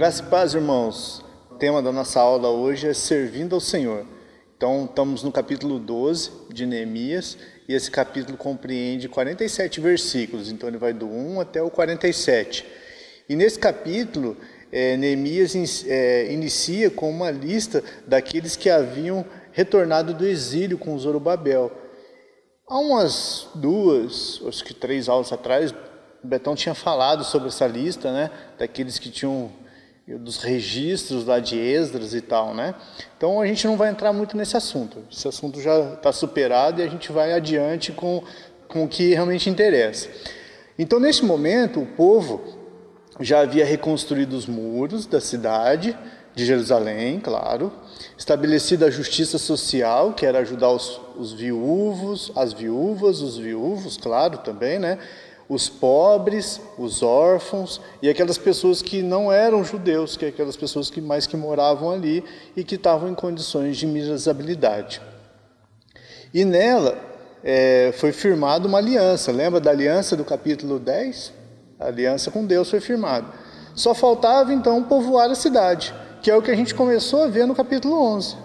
Graça e paz, irmãos. O tema da nossa aula hoje é servindo ao Senhor. Então, estamos no capítulo 12 de Neemias e esse capítulo compreende 47 versículos. Então, ele vai do 1 até o 47. E nesse capítulo, é, Neemias é, inicia com uma lista daqueles que haviam retornado do exílio com Zorobabel. Há umas duas, acho que três aulas atrás, o Betão tinha falado sobre essa lista, né? Daqueles que tinham dos registros lá de Esdras e tal, né? Então a gente não vai entrar muito nesse assunto. Esse assunto já está superado e a gente vai adiante com, com o que realmente interessa. Então nesse momento o povo já havia reconstruído os muros da cidade de Jerusalém, claro, estabelecido a justiça social, que era ajudar os, os viúvos, as viúvas, os viúvos, claro, também, né? Os pobres, os órfãos e aquelas pessoas que não eram judeus, que é aquelas pessoas que mais que moravam ali e que estavam em condições de miserabilidade. E nela é, foi firmada uma aliança, lembra da aliança do capítulo 10? A aliança com Deus foi firmada. Só faltava então povoar a cidade, que é o que a gente começou a ver no capítulo 11.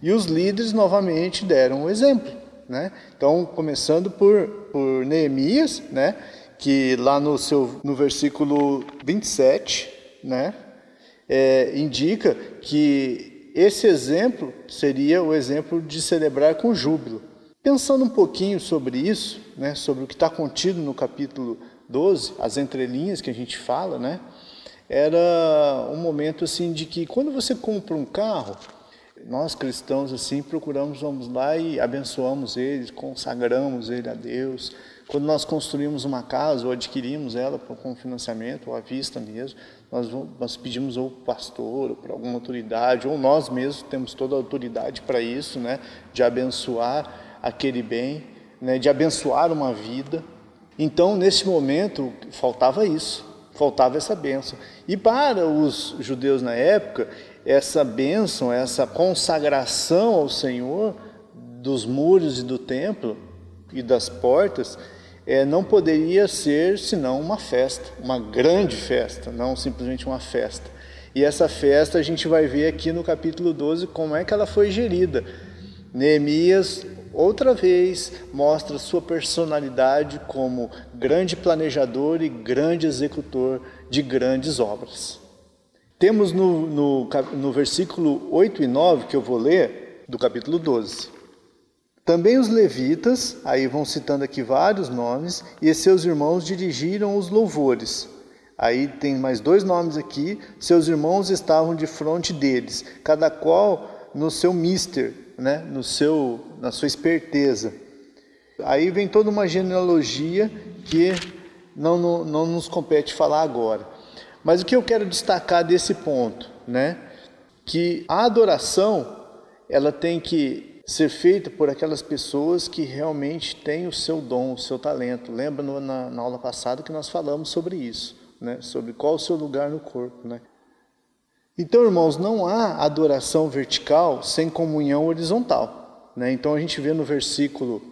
E os líderes novamente deram o exemplo. Né? Então, começando por, por Neemias, né? Que lá no, seu, no versículo 27, né, é, indica que esse exemplo seria o exemplo de celebrar com júbilo. Pensando um pouquinho sobre isso, né, sobre o que está contido no capítulo 12, as entrelinhas que a gente fala, né, era um momento assim de que quando você compra um carro, nós cristãos assim procuramos vamos lá e abençoamos ele, consagramos ele a Deus, quando nós construímos uma casa ou adquirimos ela com financiamento ou à vista mesmo, nós, nós pedimos ou pastor ou para alguma autoridade, ou nós mesmos temos toda a autoridade para isso, né, de abençoar aquele bem, né, de abençoar uma vida. Então, nesse momento, faltava isso, faltava essa bênção. E para os judeus na época, essa bênção, essa consagração ao Senhor dos muros e do templo e das portas, é, não poderia ser senão uma festa, uma grande festa, não simplesmente uma festa. E essa festa a gente vai ver aqui no capítulo 12 como é que ela foi gerida. Neemias, outra vez, mostra sua personalidade como grande planejador e grande executor de grandes obras. Temos no, no, no versículo 8 e 9, que eu vou ler, do capítulo 12. Também os levitas, aí vão citando aqui vários nomes, e seus irmãos dirigiram os louvores. Aí tem mais dois nomes aqui, seus irmãos estavam de frente deles, cada qual no seu mister, né, no seu, na sua esperteza. Aí vem toda uma genealogia que não, não, não nos compete falar agora. Mas o que eu quero destacar desse ponto, né, que a adoração ela tem que ser feita por aquelas pessoas que realmente têm o seu dom, o seu talento. Lembra no, na, na, aula passada que nós falamos sobre isso, né? sobre qual o seu lugar no corpo. Né? Então, irmãos, não há adoração vertical sem comunhão horizontal. Né? Então, a gente vê no versículo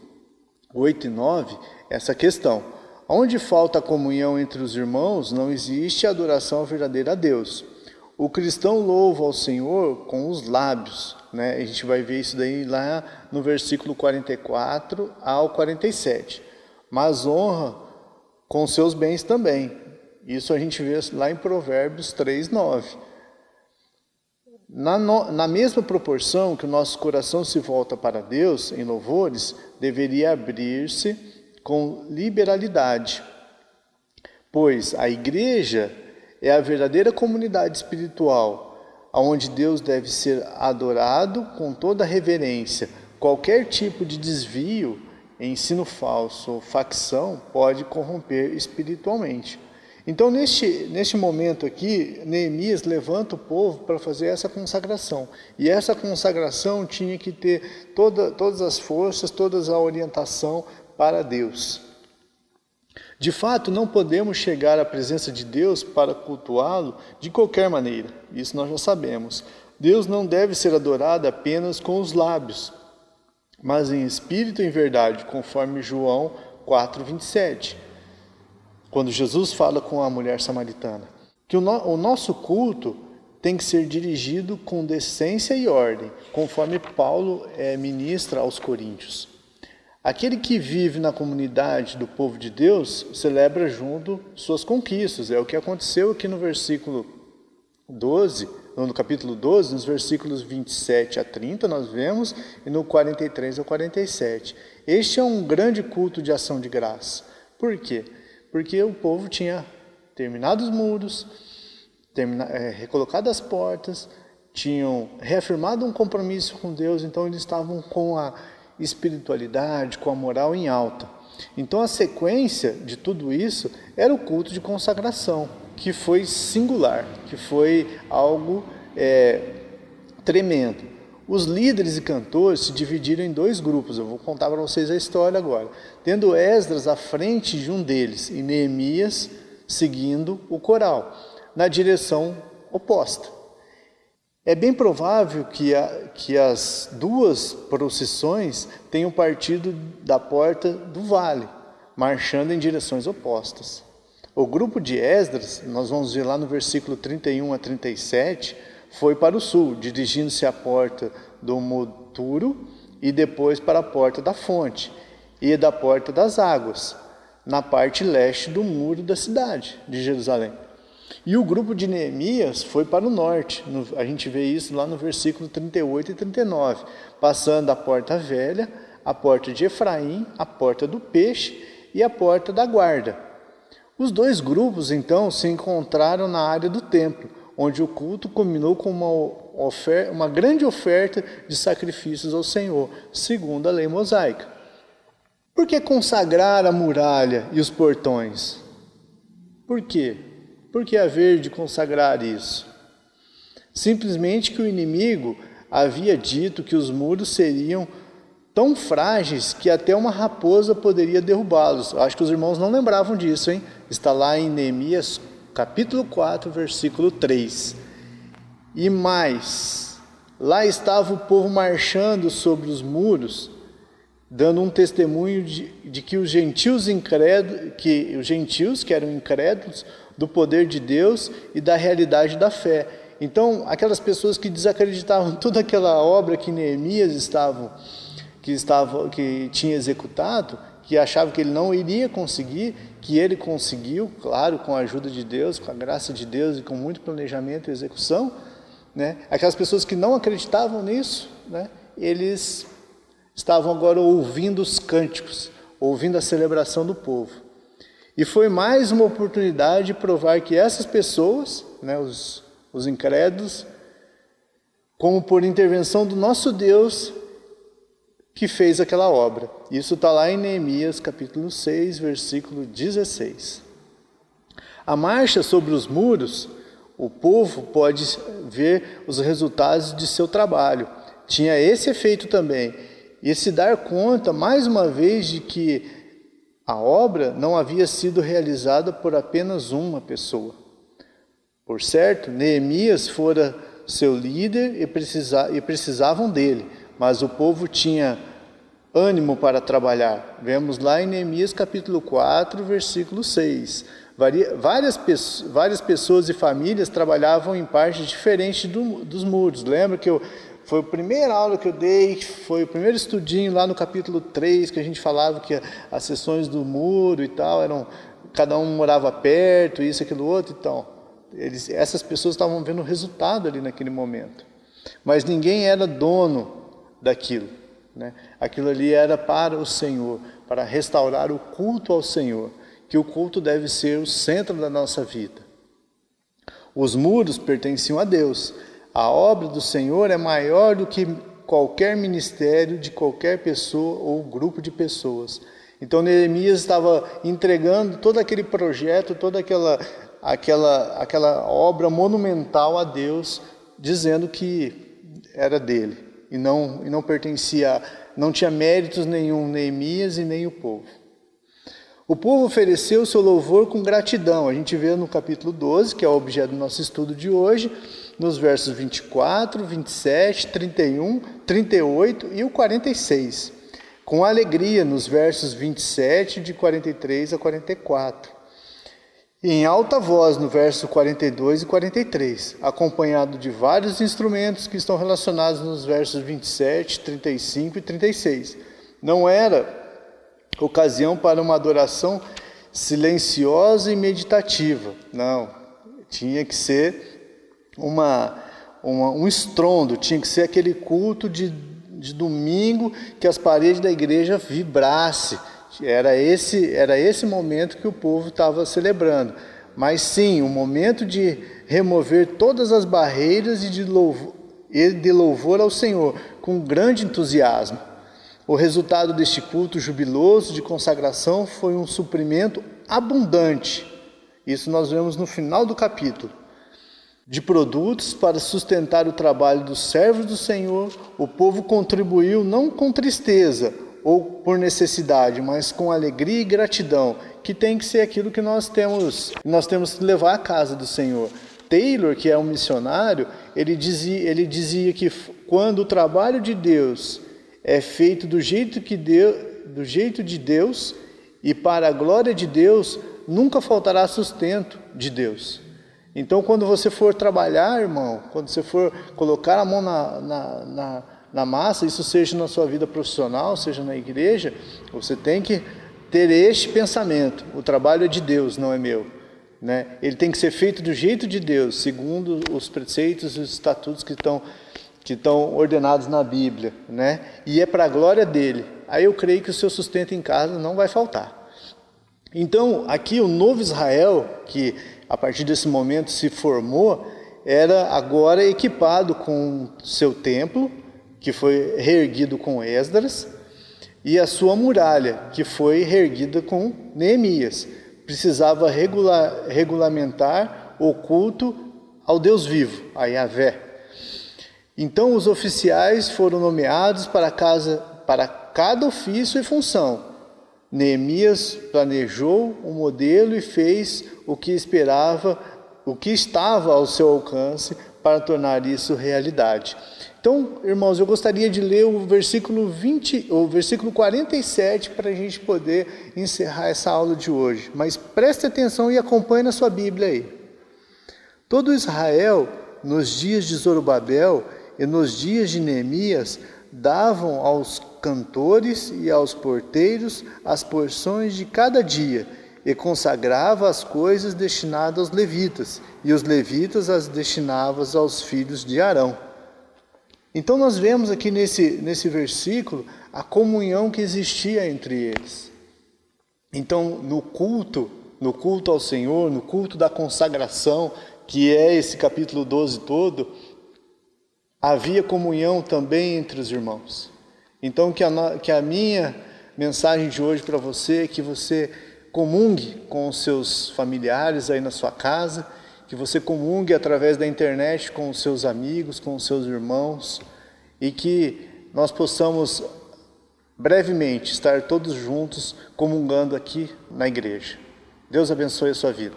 8 e 9 essa questão. Onde falta a comunhão entre os irmãos, não existe adoração verdadeira a Deus. O cristão louva ao Senhor com os lábios, né? A gente vai ver isso daí lá no versículo 44 ao 47. Mas honra com seus bens também. Isso a gente vê lá em Provérbios 3, 9. Na, no, na mesma proporção que o nosso coração se volta para Deus em louvores, deveria abrir-se com liberalidade, pois a igreja é a verdadeira comunidade espiritual onde Deus deve ser adorado com toda reverência. Qualquer tipo de desvio, ensino falso ou facção pode corromper espiritualmente. Então, neste, neste momento aqui, Neemias levanta o povo para fazer essa consagração. E essa consagração tinha que ter toda, todas as forças, toda a orientação para Deus. De fato, não podemos chegar à presença de Deus para cultuá-lo de qualquer maneira, isso nós já sabemos. Deus não deve ser adorado apenas com os lábios, mas em espírito e em verdade, conforme João 4,27, quando Jesus fala com a mulher samaritana. Que o, no, o nosso culto tem que ser dirigido com decência e ordem, conforme Paulo é, ministra aos coríntios. Aquele que vive na comunidade do povo de Deus celebra junto suas conquistas. É o que aconteceu aqui no versículo 12, no capítulo 12, nos versículos 27 a 30, nós vemos, e no 43 ao 47. Este é um grande culto de ação de graça. Por quê? Porque o povo tinha terminado os muros, termina, é, recolocado as portas, tinham reafirmado um compromisso com Deus, então eles estavam com a espiritualidade, com a moral em alta. Então a sequência de tudo isso era o culto de consagração, que foi singular, que foi algo é, tremendo. Os líderes e cantores se dividiram em dois grupos. Eu vou contar para vocês a história agora. Tendo Esdras à frente de um deles e Neemias seguindo o coral, na direção oposta. É bem provável que, a, que as duas procissões tenham partido da porta do vale, marchando em direções opostas. O grupo de Esdras, nós vamos ver lá no versículo 31 a 37, foi para o sul, dirigindo-se à porta do Moturo e depois para a porta da fonte e da porta das águas, na parte leste do muro da cidade de Jerusalém. E o grupo de Neemias foi para o norte. A gente vê isso lá no versículo 38 e 39, passando a porta velha, a porta de Efraim, a porta do peixe e a porta da guarda. Os dois grupos então se encontraram na área do templo, onde o culto culminou com uma, oferta, uma grande oferta de sacrifícios ao Senhor, segundo a lei mosaica. Por que consagrar a muralha e os portões? Por quê? Por que haver de consagrar isso? Simplesmente que o inimigo havia dito que os muros seriam tão frágeis que até uma raposa poderia derrubá-los. Acho que os irmãos não lembravam disso, hein? Está lá em Neemias capítulo 4, versículo 3. E mais, lá estava o povo marchando sobre os muros, dando um testemunho de, de que os gentios incrédulos, que os gentios que eram incrédulos, do poder de Deus e da realidade da fé. Então, aquelas pessoas que desacreditavam toda aquela obra que Neemias estava, que, estava, que tinha executado, que achavam que ele não iria conseguir, que ele conseguiu, claro, com a ajuda de Deus, com a graça de Deus e com muito planejamento e execução, né? Aquelas pessoas que não acreditavam nisso, né? Eles estavam agora ouvindo os cânticos, ouvindo a celebração do povo. E foi mais uma oportunidade de provar que essas pessoas, né, os, os incrédulos, como por intervenção do nosso Deus, que fez aquela obra. Isso está lá em Neemias capítulo 6, versículo 16. A marcha sobre os muros, o povo pode ver os resultados de seu trabalho. Tinha esse efeito também. E se dar conta, mais uma vez, de que a obra não havia sido realizada por apenas uma pessoa. Por certo, Neemias fora seu líder e, precisa, e precisavam dele, mas o povo tinha ânimo para trabalhar. Vemos lá em Neemias capítulo 4, versículo 6. Várias, várias pessoas e famílias trabalhavam em partes diferentes do, dos muros. Lembra que eu, foi a primeira aula que eu dei, foi o primeiro estudinho lá no capítulo 3, que a gente falava que as sessões do muro e tal, eram cada um morava perto, isso, aquilo, outro, então. Eles, essas pessoas estavam vendo o resultado ali naquele momento. Mas ninguém era dono daquilo. Né? Aquilo ali era para o Senhor, para restaurar o culto ao Senhor, que o culto deve ser o centro da nossa vida. Os muros pertenciam a Deus, a obra do Senhor é maior do que qualquer ministério de qualquer pessoa ou grupo de pessoas. Então Neemias estava entregando todo aquele projeto, toda aquela, aquela, aquela obra monumental a Deus, dizendo que era dele e não, e não pertencia, não tinha méritos nenhum Neemias e nem o povo. O povo ofereceu seu louvor com gratidão. A gente vê no capítulo 12, que é o objeto do nosso estudo de hoje, nos versos 24, 27, 31, 38 e o 46. Com alegria nos versos 27, de 43 a 44. em alta voz no verso 42 e 43, acompanhado de vários instrumentos que estão relacionados nos versos 27, 35 e 36. Não era ocasião para uma adoração silenciosa e meditativa, não. Tinha que ser uma, uma um estrondo, tinha que ser aquele culto de, de domingo que as paredes da igreja vibrassem era esse, era esse momento que o povo estava celebrando. Mas sim, o um momento de remover todas as barreiras e de louvor, e de louvor ao Senhor, com grande entusiasmo. O resultado deste culto jubiloso de consagração foi um suprimento abundante. Isso nós vemos no final do capítulo. De produtos para sustentar o trabalho dos servos do Senhor, o povo contribuiu não com tristeza, ou por necessidade, mas com alegria e gratidão, que tem que ser aquilo que nós temos, nós temos que levar à casa do Senhor. Taylor, que é um missionário, ele dizia, ele dizia que quando o trabalho de Deus é feito do jeito que Deus, do jeito de Deus e para a glória de Deus, nunca faltará sustento de Deus. Então, quando você for trabalhar, irmão, quando você for colocar a mão na, na, na na massa, isso seja na sua vida profissional, seja na igreja, você tem que ter este pensamento: o trabalho é de Deus, não é meu. Né? Ele tem que ser feito do jeito de Deus, segundo os preceitos e os estatutos que estão, que estão ordenados na Bíblia. Né? E é para a glória dele. Aí eu creio que o seu sustento em casa não vai faltar. Então, aqui o novo Israel, que a partir desse momento se formou, era agora equipado com seu templo, que foi reerguido com Esdras, e a sua muralha, que foi reerguida com Neemias. Precisava regular, regulamentar o culto ao Deus vivo, a Yahvé. Então os oficiais foram nomeados para, casa, para cada ofício e função. Neemias planejou o um modelo e fez o que esperava, o que estava ao seu alcance para tornar isso realidade. Então, irmãos, eu gostaria de ler o versículo 20, o versículo 47 para a gente poder encerrar essa aula de hoje. Mas preste atenção e acompanhe na sua Bíblia aí. Todo Israel, nos dias de Zorobabel e nos dias de Neemias, davam aos cantores e aos porteiros as porções de cada dia e consagrava as coisas destinadas aos levitas, e os levitas as destinavam aos filhos de Arão. Então nós vemos aqui nesse, nesse versículo a comunhão que existia entre eles. Então, no culto, no culto ao Senhor, no culto da consagração, que é esse capítulo 12 todo, havia comunhão também entre os irmãos. Então, que a, que a minha mensagem de hoje para você é que você comungue com os seus familiares aí na sua casa que você comungue através da internet com os seus amigos, com os seus irmãos e que nós possamos brevemente estar todos juntos comungando aqui na igreja. Deus abençoe a sua vida.